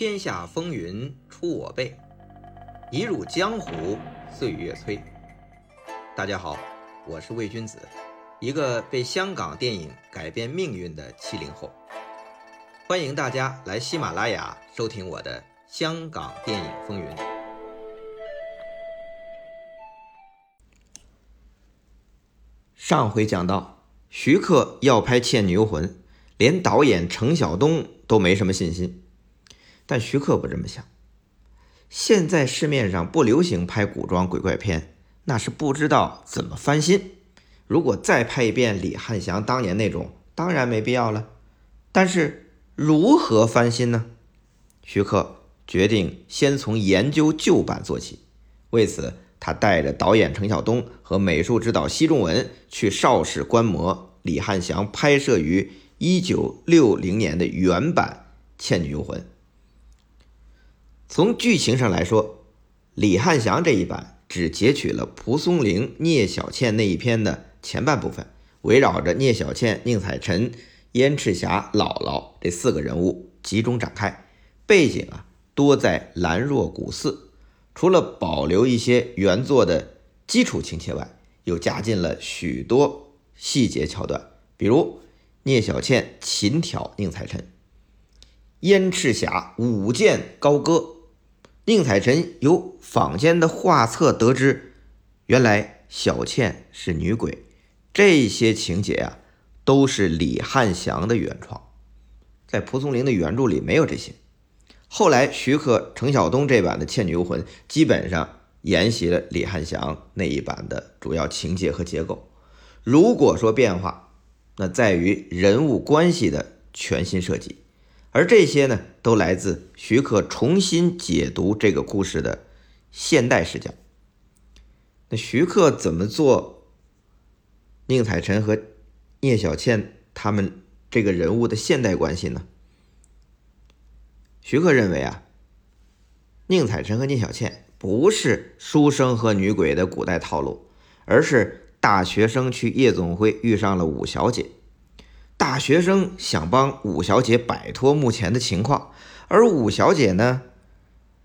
天下风云出我辈，一入江湖岁月催。大家好，我是魏君子，一个被香港电影改变命运的七零后。欢迎大家来喜马拉雅收听我的《香港电影风云》。上回讲到，徐克要拍《倩女幽魂》，连导演程晓东都没什么信心。但徐克不这么想。现在市面上不流行拍古装鬼怪片，那是不知道怎么翻新。如果再拍一遍李汉祥当年那种，当然没必要了。但是如何翻新呢？徐克决定先从研究旧版做起。为此，他带着导演程晓东和美术指导奚仲文去邵氏观摩李汉祥拍摄于1960年的原版《倩女幽魂》。从剧情上来说，李汉祥这一版只截取了蒲松龄聂小倩那一篇的前半部分，围绕着聂小倩、宁采臣、燕赤霞、姥姥这四个人物集中展开。背景啊，多在兰若古寺。除了保留一些原作的基础情节外，又加进了许多细节桥段，比如聂小倩琴挑宁采臣，燕赤霞舞剑高歌。宁采臣由坊间的画册得知，原来小倩是女鬼。这些情节啊，都是李汉祥的原创，在蒲松龄的原著里没有这些。后来徐克、程晓东这版的《倩女幽魂》基本上沿袭了李汉祥那一版的主要情节和结构。如果说变化，那在于人物关系的全新设计。而这些呢，都来自徐克重新解读这个故事的现代视角。那徐克怎么做宁采臣和聂小倩他们这个人物的现代关系呢？徐克认为啊，宁采臣和聂小倩不是书生和女鬼的古代套路，而是大学生去夜总会遇上了五小姐。大学生想帮五小姐摆脱目前的情况，而五小姐呢，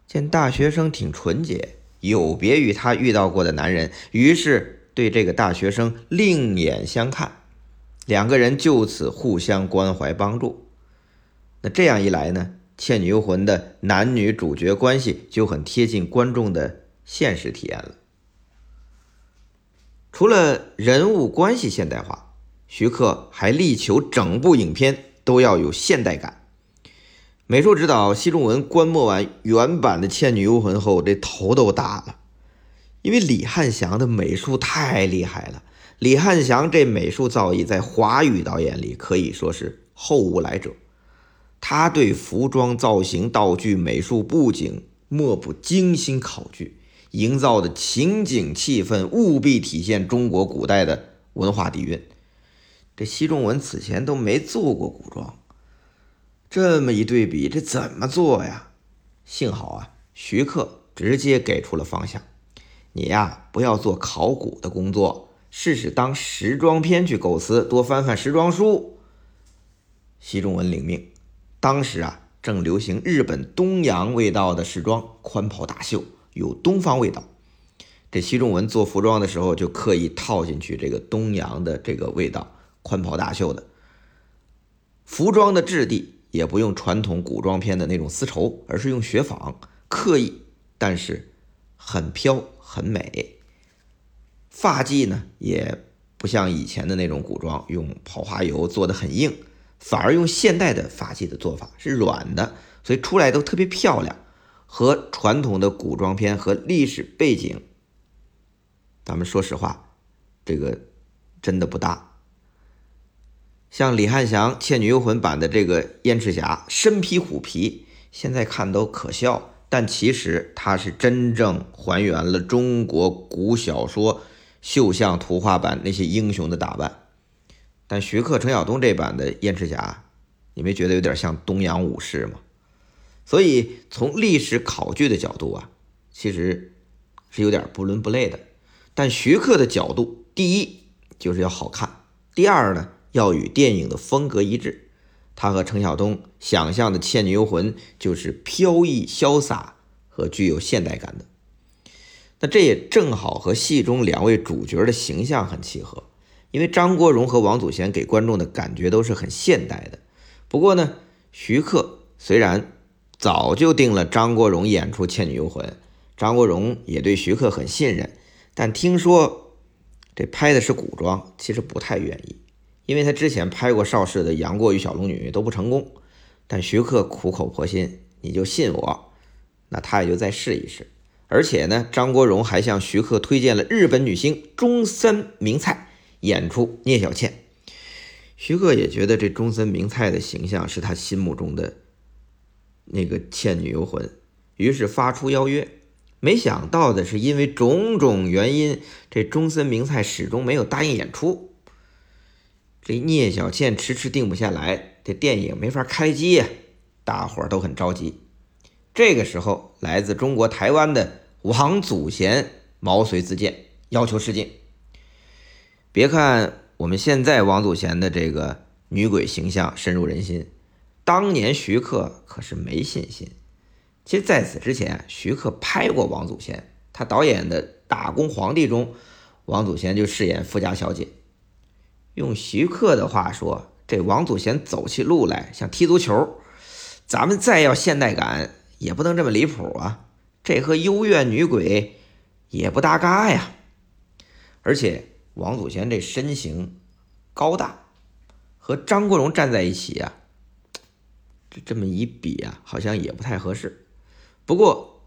见大学生挺纯洁，有别于她遇到过的男人，于是对这个大学生另眼相看，两个人就此互相关怀帮助。那这样一来呢，《倩女幽魂》的男女主角关系就很贴近观众的现实体验了。除了人物关系现代化。徐克还力求整部影片都要有现代感。美术指导奚仲文观摩完原版的《倩女幽魂》后，这头都大了，因为李汉祥的美术太厉害了。李汉祥这美术造诣在华语导演里可以说是后无来者。他对服装造型、道具、美术布景莫不精心考据，营造的情景气氛务必体现中国古代的文化底蕴。这奚仲文此前都没做过古装，这么一对比，这怎么做呀？幸好啊，徐克直接给出了方向：你呀，不要做考古的工作，试试当时装片去构思，多翻翻时装书。奚仲文领命。当时啊，正流行日本东洋味道的时装，宽袍大袖，有东方味道。这奚仲文做服装的时候，就刻意套进去这个东洋的这个味道。宽袍大袖的服装的质地也不用传统古装片的那种丝绸，而是用雪纺，刻意但是很飘很美。发髻呢也不像以前的那种古装用跑花油做的很硬，反而用现代的发髻的做法是软的，所以出来都特别漂亮，和传统的古装片和历史背景，咱们说实话，这个真的不搭。像李汉祥《倩女幽魂》版的这个燕赤霞，身披虎皮，现在看都可笑，但其实它是真正还原了中国古小说绣像图画版那些英雄的打扮。但徐克、程晓东这版的燕赤霞，你没觉得有点像东洋武士吗？所以从历史考据的角度啊，其实是有点不伦不类的。但徐克的角度，第一就是要好看，第二呢？要与电影的风格一致，他和程晓东想象的《倩女幽魂》就是飘逸潇洒和具有现代感的。那这也正好和戏中两位主角的形象很契合，因为张国荣和王祖贤给观众的感觉都是很现代的。不过呢，徐克虽然早就定了张国荣演出《倩女幽魂》，张国荣也对徐克很信任，但听说这拍的是古装，其实不太愿意，因为他之前拍过邵氏的《杨过与小龙女》都不成功。但徐克苦口婆心，你就信我，那他也就再试一试。而且呢，张国荣还向徐克推荐了日本女星中森明菜演出聂小倩。徐克也觉得这中森明菜的形象是他心目中的那个《倩女幽魂》，于是发出邀约。没想到的是，因为种种原因，这中森明菜始终没有答应演出。这聂小倩迟迟定不下来，这电影没法开机呀，大伙儿都很着急。这个时候，来自中国台湾的王祖贤毛遂自荐，要求试镜。别看我们现在王祖贤的这个女鬼形象深入人心，当年徐克可是没信心。其实，在此之前，徐克拍过王祖贤，他导演的《打工皇帝》中，王祖贤就饰演富家小姐。用徐克的话说，这王祖贤走起路来像踢足球。咱们再要现代感。也不能这么离谱啊！这和幽怨女鬼也不搭嘎呀。而且王祖贤这身形高大，和张国荣站在一起啊，这这么一比啊，好像也不太合适。不过，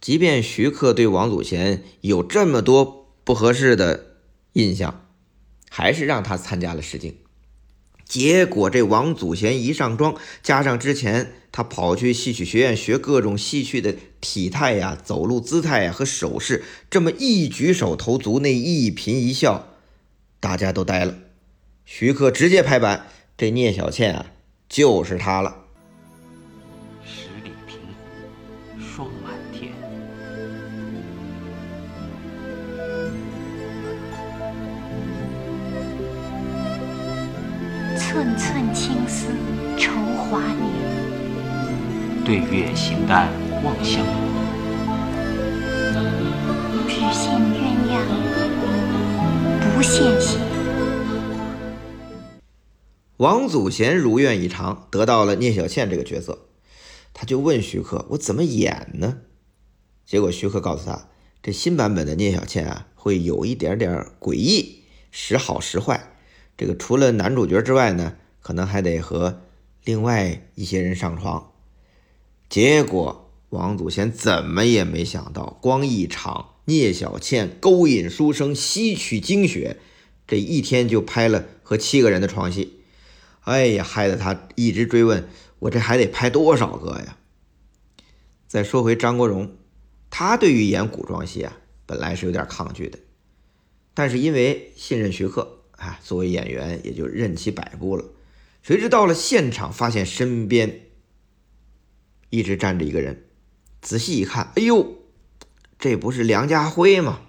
即便徐克对王祖贤有这么多不合适的印象，还是让他参加了试镜。结果这王祖贤一上妆，加上之前他跑去戏曲学院学各种戏曲的体态呀、走路姿态呀和手势，这么一举手投足，那一颦一笑，大家都呆了。徐克直接拍板，这聂小倩啊，就是她了。寸寸青丝愁华年，对月形单望乡只羡鸳鸯不羡仙。王祖贤如愿以偿，得到了聂小倩这个角色，他就问徐克：“我怎么演呢？”结果徐克告诉他：“这新版本的聂小倩啊，会有一点点诡异，时好时坏。”这个除了男主角之外呢，可能还得和另外一些人上床。结果王祖贤怎么也没想到，光一场聂小倩勾引书生、吸取精血，这一天就拍了和七个人的床戏。哎呀，害得他一直追问我，这还得拍多少个呀？再说回张国荣，他对于演古装戏啊，本来是有点抗拒的，但是因为信任徐克。啊，作为演员也就任其摆布了。谁知到了现场，发现身边一直站着一个人。仔细一看，哎呦，这不是梁家辉吗？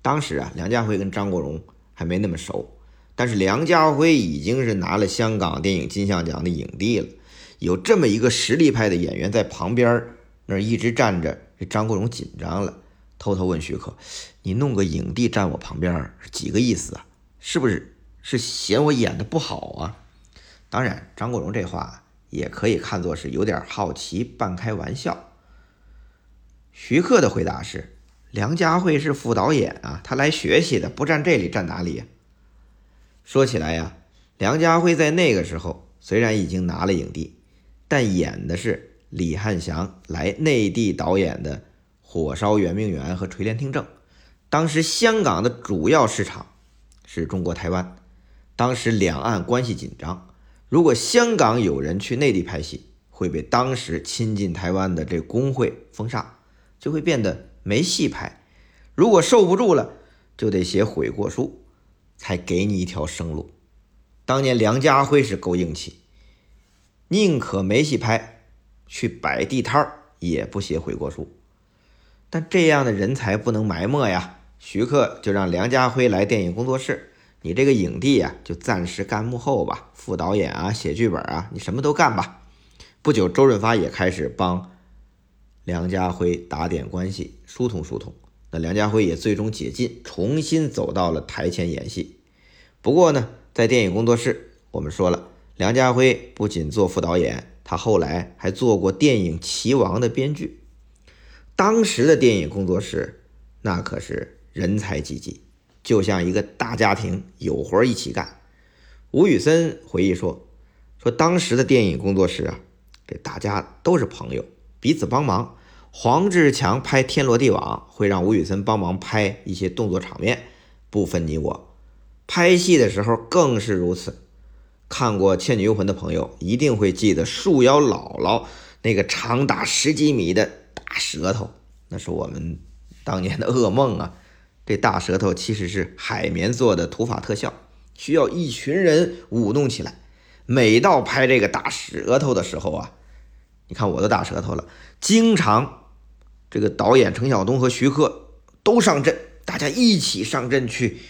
当时啊，梁家辉跟张国荣还没那么熟，但是梁家辉已经是拿了香港电影金像奖的影帝了。有这么一个实力派的演员在旁边那儿一直站着，这张国荣紧张了，偷偷问徐克：“你弄个影帝站我旁边，几个意思啊？”是不是是嫌我演的不好啊？当然，张国荣这话也可以看作是有点好奇，半开玩笑。徐克的回答是：梁家辉是副导演啊，他来学习的，不站这里站哪里？说起来呀，梁家辉在那个时候虽然已经拿了影帝，但演的是李汉祥来内地导演的《火烧圆明园》和《垂帘听政》，当时香港的主要市场。是中国台湾，当时两岸关系紧张，如果香港有人去内地拍戏，会被当时亲近台湾的这工会封杀，就会变得没戏拍。如果受不住了，就得写悔过书，才给你一条生路。当年梁家辉是够硬气，宁可没戏拍，去摆地摊儿也不写悔过书。但这样的人才不能埋没呀。徐克就让梁家辉来电影工作室，你这个影帝啊，就暂时干幕后吧，副导演啊，写剧本啊，你什么都干吧。不久，周润发也开始帮梁家辉打点关系，疏通疏通。那梁家辉也最终解禁，重新走到了台前演戏。不过呢，在电影工作室，我们说了，梁家辉不仅做副导演，他后来还做过电影《棋王》的编剧。当时的电影工作室，那可是人才济济，就像一个大家庭，有活一起干。吴宇森回忆说：“说当时的电影工作室啊。”这大家都是朋友，彼此帮忙。黄志强拍《天罗地网》会让吴宇森帮忙拍一些动作场面，不分你我。拍戏的时候更是如此。看过《倩女幽魂》的朋友一定会记得树妖姥姥那个长达十几米的大舌头，那是我们当年的噩梦啊！这大舌头其实是海绵做的土法特效，需要一群人舞动起来。每到拍这个大舌头的时候啊，你看我的大舌头了。经常这个导演程晓东和徐克都上阵，大家一起上阵去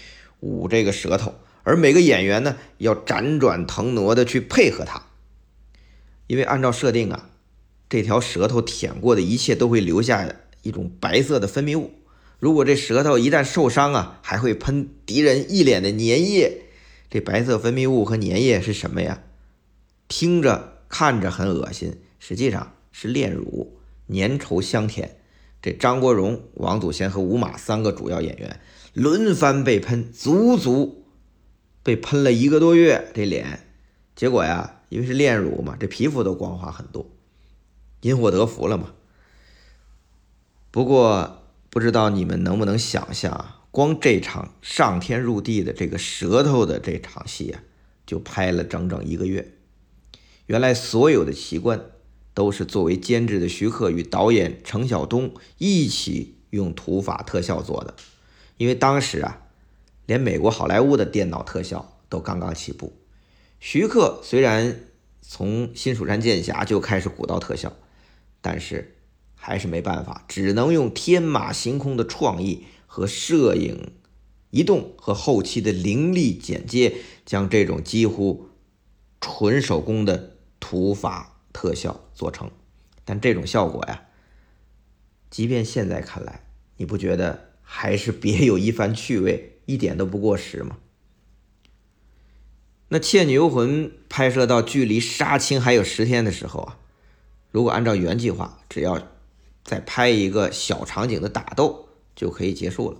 捂这个舌头，而每个演员呢要辗转腾挪的去配合他，因为按照设定啊，这条舌头舔过的一切都会留下一种白色的分泌物。如果这舌头一旦受伤啊，还会喷敌人一脸的粘液。这白色分泌物和粘液是什么呀？听着看着很恶心，实际上是炼乳，粘稠香甜。这张国荣、王祖贤和吴马三个主要演员轮番被喷，足足被喷了一个多月。这脸，结果呀，因为是炼乳嘛，这皮肤都光滑很多，因祸得福了嘛。不过不知道你们能不能想象啊？光这场上天入地的这个舌头的这场戏啊，就拍了整整一个月。原来所有的奇观都是作为监制的徐克与导演程晓东一起用土法特效做的。因为当时啊，连美国好莱坞的电脑特效都刚刚起步。徐克虽然从《新蜀山剑侠》就开始鼓捣特效，但是还是没办法，只能用天马行空的创意。和摄影移动和后期的凌厉剪接，将这种几乎纯手工的土法特效做成。但这种效果呀，即便现在看来，你不觉得还是别有一番趣味，一点都不过时吗？那《倩女幽魂》拍摄到距离杀青还有十天的时候啊，如果按照原计划，只要再拍一个小场景的打斗。就可以结束了，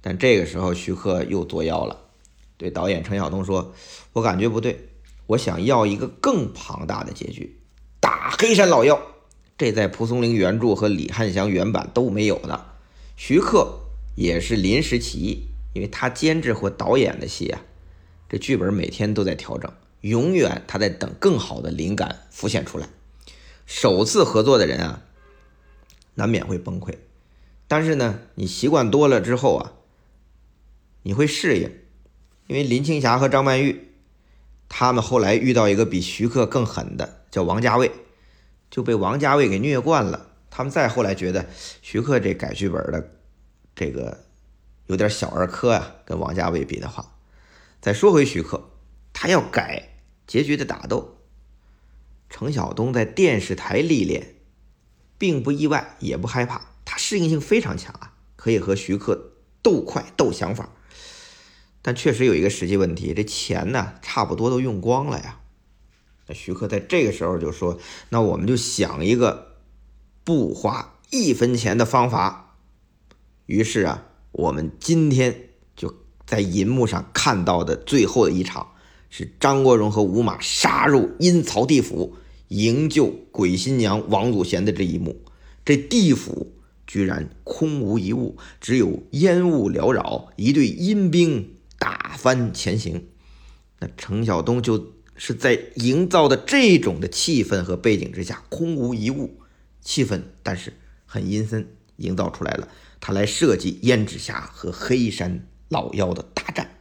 但这个时候徐克又作妖了，对导演程晓东说：“我感觉不对，我想要一个更庞大的结局，打黑山老妖。这在蒲松龄原著和李汉祥原版都没有的。”徐克也是临时起意，因为他监制或导演的戏啊，这剧本每天都在调整，永远他在等更好的灵感浮现出来。首次合作的人啊，难免会崩溃。但是呢，你习惯多了之后啊，你会适应，因为林青霞和张曼玉，他们后来遇到一个比徐克更狠的，叫王家卫，就被王家卫给虐惯了。他们再后来觉得徐克这改剧本的这个有点小儿科啊，跟王家卫比的话。再说回徐克，他要改结局的打斗，程晓东在电视台历练，并不意外，也不害怕。他适应性非常强啊，可以和徐克斗快斗想法，但确实有一个实际问题，这钱呢差不多都用光了呀。那徐克在这个时候就说：“那我们就想一个不花一分钱的方法。”于是啊，我们今天就在银幕上看到的最后的一场，是张国荣和吴马杀入阴曹地府营救鬼新娘王祖贤的这一幕。这地府。居然空无一物，只有烟雾缭绕，一队阴兵打翻前行。那程晓东就是在营造的这种的气氛和背景之下，空无一物，气氛但是很阴森，营造出来了。他来设计胭脂侠和黑山老妖的大战，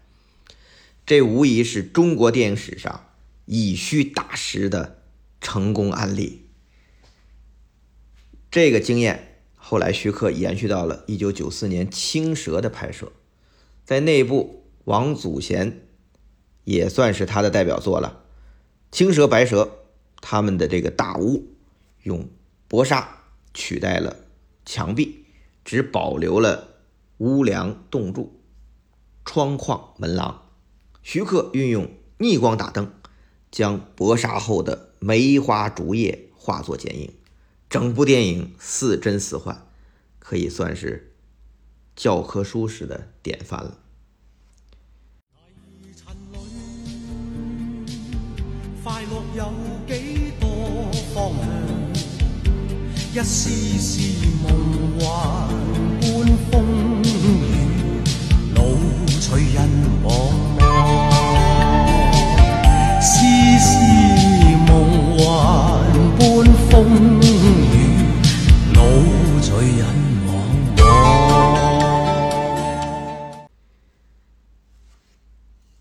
这无疑是中国电影史上以虚打实的成功案例。这个经验。后来，徐克延续到了1994年《青蛇》的拍摄，在那部王祖贤也算是他的代表作了。青蛇、白蛇他们的这个大屋，用薄纱取代了墙壁，只保留了屋梁、洞柱、窗框、门廊。徐克运用逆光打灯，将薄纱后的梅花竹叶化作剪影，整部电影似真似幻，可以算是教科书式的典范了。快乐有几多方向？一丝丝梦幻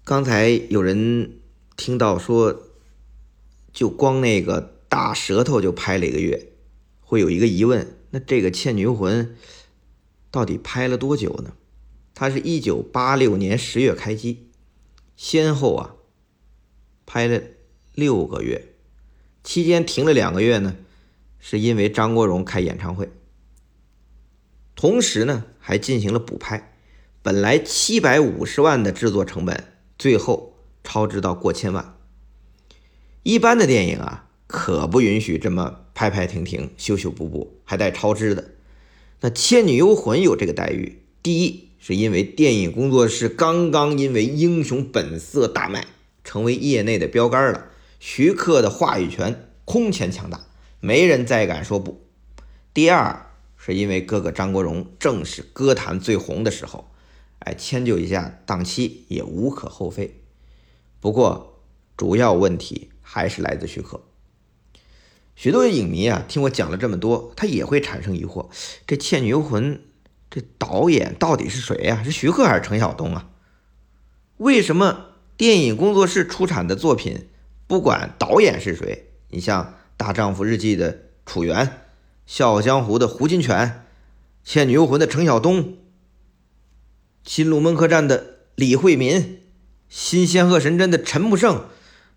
刚才有人听到说。就光那个大舌头就拍了一个月，会有一个疑问：那这个《倩女幽魂》到底拍了多久呢？它是一九八六年十月开机，先后啊拍了六个月，期间停了两个月呢，是因为张国荣开演唱会，同时呢还进行了补拍。本来七百五十万的制作成本，最后超支到过千万。一般的电影啊，可不允许这么拍拍停停、修修补补，还带超支的。那《倩女幽魂》有这个待遇，第一是因为电影工作室刚刚因为《英雄本色》大卖，成为业内的标杆了，徐克的话语权空前强大，没人再敢说不。第二是因为哥哥张国荣正是歌坛最红的时候，来，迁就一下档期也无可厚非。不过主要问题。还是来自徐克。许多影迷啊，听我讲了这么多，他也会产生疑惑：这《倩女幽魂》这导演到底是谁呀？是徐克还是陈晓东啊？为什么电影工作室出产的作品，不管导演是谁，你像《大丈夫日记》的楚原，《笑傲江湖》的胡金铨，《倩女幽魂》的陈晓东，《新龙门客栈》的李惠民，《新仙鹤神针》的陈木胜。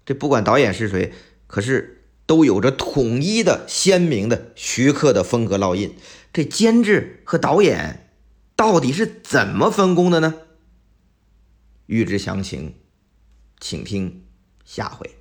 这不管导演是谁，可是都有着统一的鲜明的徐克的风格烙印。这监制和导演到底是怎么分工的呢？欲知详情，请听下回。